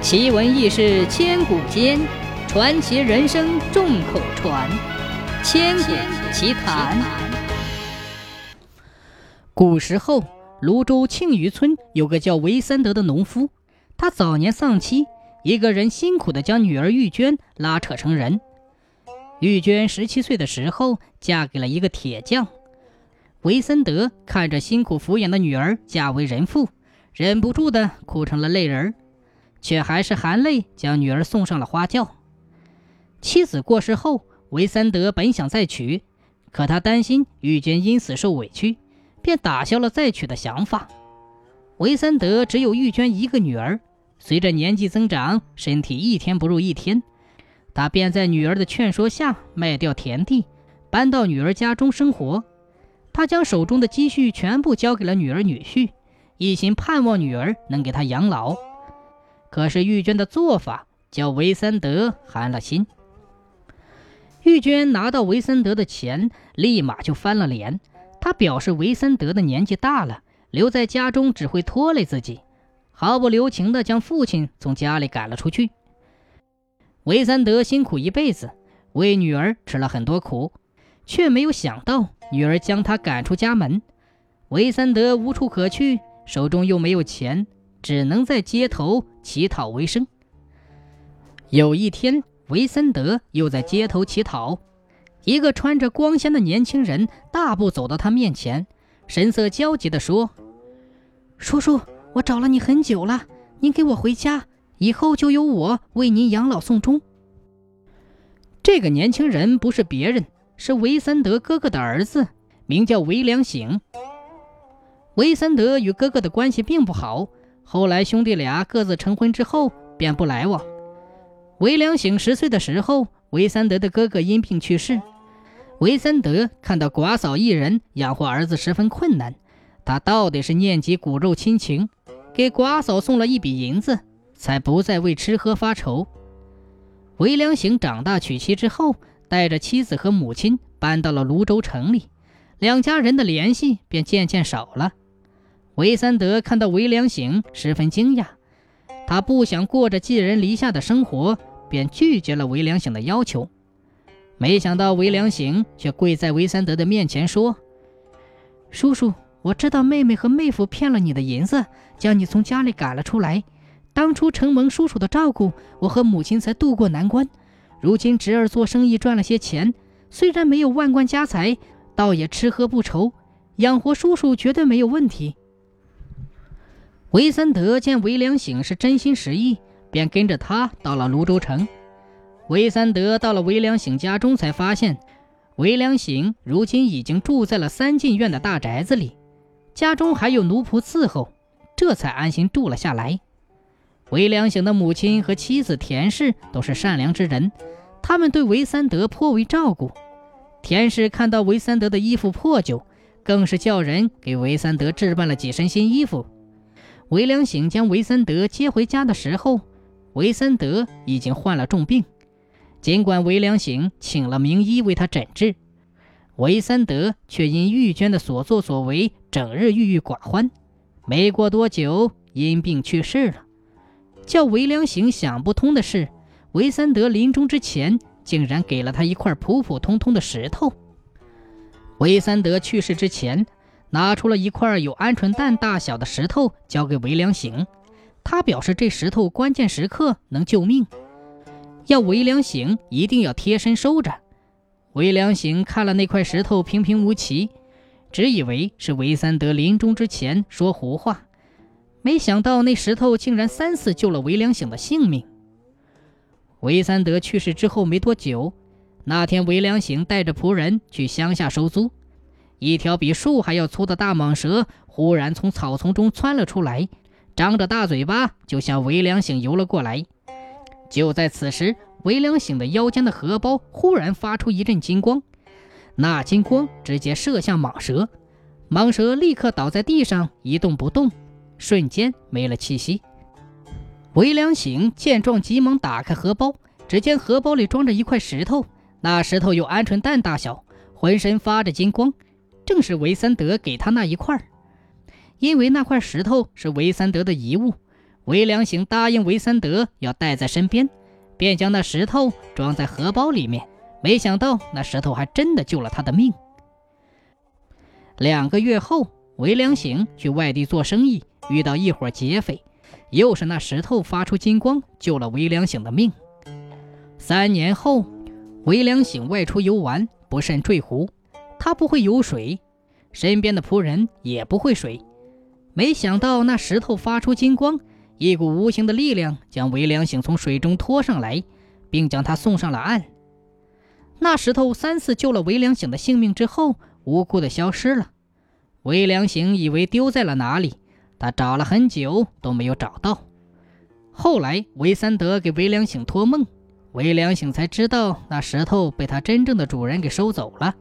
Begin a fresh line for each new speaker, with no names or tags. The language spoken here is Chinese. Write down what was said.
奇闻异事千古间，传奇人生众口传。千古奇谈。古时候，泸州庆余村有个叫韦三德的农夫，他早年丧妻，一个人辛苦的将女儿玉娟拉扯成人。玉娟十七岁的时候，嫁给了一个铁匠。韦三德看着辛苦抚养的女儿嫁为人妇，忍不住的哭成了泪人儿。却还是含泪将女儿送上了花轿。妻子过世后，韦三德本想再娶，可他担心玉娟因此受委屈，便打消了再娶的想法。韦三德只有玉娟一个女儿，随着年纪增长，身体一天不如一天，他便在女儿的劝说下卖掉田地，搬到女儿家中生活。他将手中的积蓄全部交给了女儿女婿，一心盼望女儿能给他养老。可是玉娟的做法叫韦三德寒了心。玉娟拿到韦三德的钱，立马就翻了脸。她表示韦三德的年纪大了，留在家中只会拖累自己，毫不留情地将父亲从家里赶了出去。韦三德辛苦一辈子，为女儿吃了很多苦，却没有想到女儿将他赶出家门。韦三德无处可去，手中又没有钱。只能在街头乞讨为生。有一天，维森德又在街头乞讨，一个穿着光鲜的年轻人大步走到他面前，神色焦急地说：“叔叔，我找了你很久了，您给我回家，以后就由我为您养老送终。”这个年轻人不是别人，是维森德哥哥的儿子，名叫维良醒。维森德与哥哥的关系并不好。后来兄弟俩各自成婚之后，便不来往。韦良醒十岁的时候，韦三德的哥哥因病去世。韦三德看到寡嫂一人养活儿子十分困难，他到底是念及骨肉亲情，给寡嫂送了一笔银子，才不再为吃喝发愁。韦良醒长大娶妻之后，带着妻子和母亲搬到了泸州城里，两家人的联系便渐渐少了。韦三德看到韦良醒，十分惊讶。他不想过着寄人篱下的生活，便拒绝了韦良醒的要求。没想到韦良醒却跪在韦三德的面前说：“叔叔，我知道妹妹和妹夫骗了你的银子，将你从家里赶了出来。当初承蒙叔叔的照顾，我和母亲才渡过难关。如今侄儿做生意赚了些钱，虽然没有万贯家财，倒也吃喝不愁，养活叔叔绝对没有问题。”韦三德见韦良醒是真心实意，便跟着他到了泸州城。韦三德到了韦良醒家中，才发现韦良醒如今已经住在了三进院的大宅子里，家中还有奴仆伺候，这才安心住了下来。韦良醒的母亲和妻子田氏都是善良之人，他们对韦三德颇为照顾。田氏看到韦三德的衣服破旧，更是叫人给韦三德置办了几身新衣服。韦良醒将韦三德接回家的时候，韦三德已经患了重病。尽管韦良醒请了名医为他诊治，韦三德却因玉娟的所作所为，整日郁郁寡欢。没过多久，因病去世了。叫韦良醒想不通的是，韦三德临终之前竟然给了他一块普普通通的石头。韦三德去世之前。拿出了一块有鹌鹑蛋大小的石头，交给韦良醒。他表示这石头关键时刻能救命，要韦良醒一定要贴身收着。韦良醒看了那块石头平平无奇，只以为是韦三德临终之前说胡话，没想到那石头竟然三次救了韦良醒的性命。韦三德去世之后没多久，那天韦良醒带着仆人去乡下收租。一条比树还要粗的大蟒蛇忽然从草丛中窜了出来，张着大嘴巴就向韦良醒游了过来。就在此时，韦良醒的腰间的荷包忽然发出一阵金光，那金光直接射向蟒蛇，蟒蛇立刻倒在地上一动不动，瞬间没了气息。韦良醒见状，急忙打开荷包，只见荷包里装着一块石头，那石头有鹌鹑蛋大小，浑身发着金光。正是韦三德给他那一块儿因为那块石头是韦三德的遗物，韦良醒答应韦三德要带在身边，便将那石头装在荷包里面。没想到那石头还真的救了他的命。两个月后，韦良醒去外地做生意，遇到一伙劫匪，又是那石头发出金光，救了韦良醒的命。三年后，韦良醒外出游玩，不慎坠湖。他不会游水，身边的仆人也不会水。没想到那石头发出金光，一股无形的力量将韦良醒从水中拖上来，并将他送上了岸。那石头三次救了韦良醒的性命之后，无故的消失了。韦良醒以为丢在了哪里，他找了很久都没有找到。后来韦三德给韦良醒托梦，韦良醒才知道那石头被他真正的主人给收走了。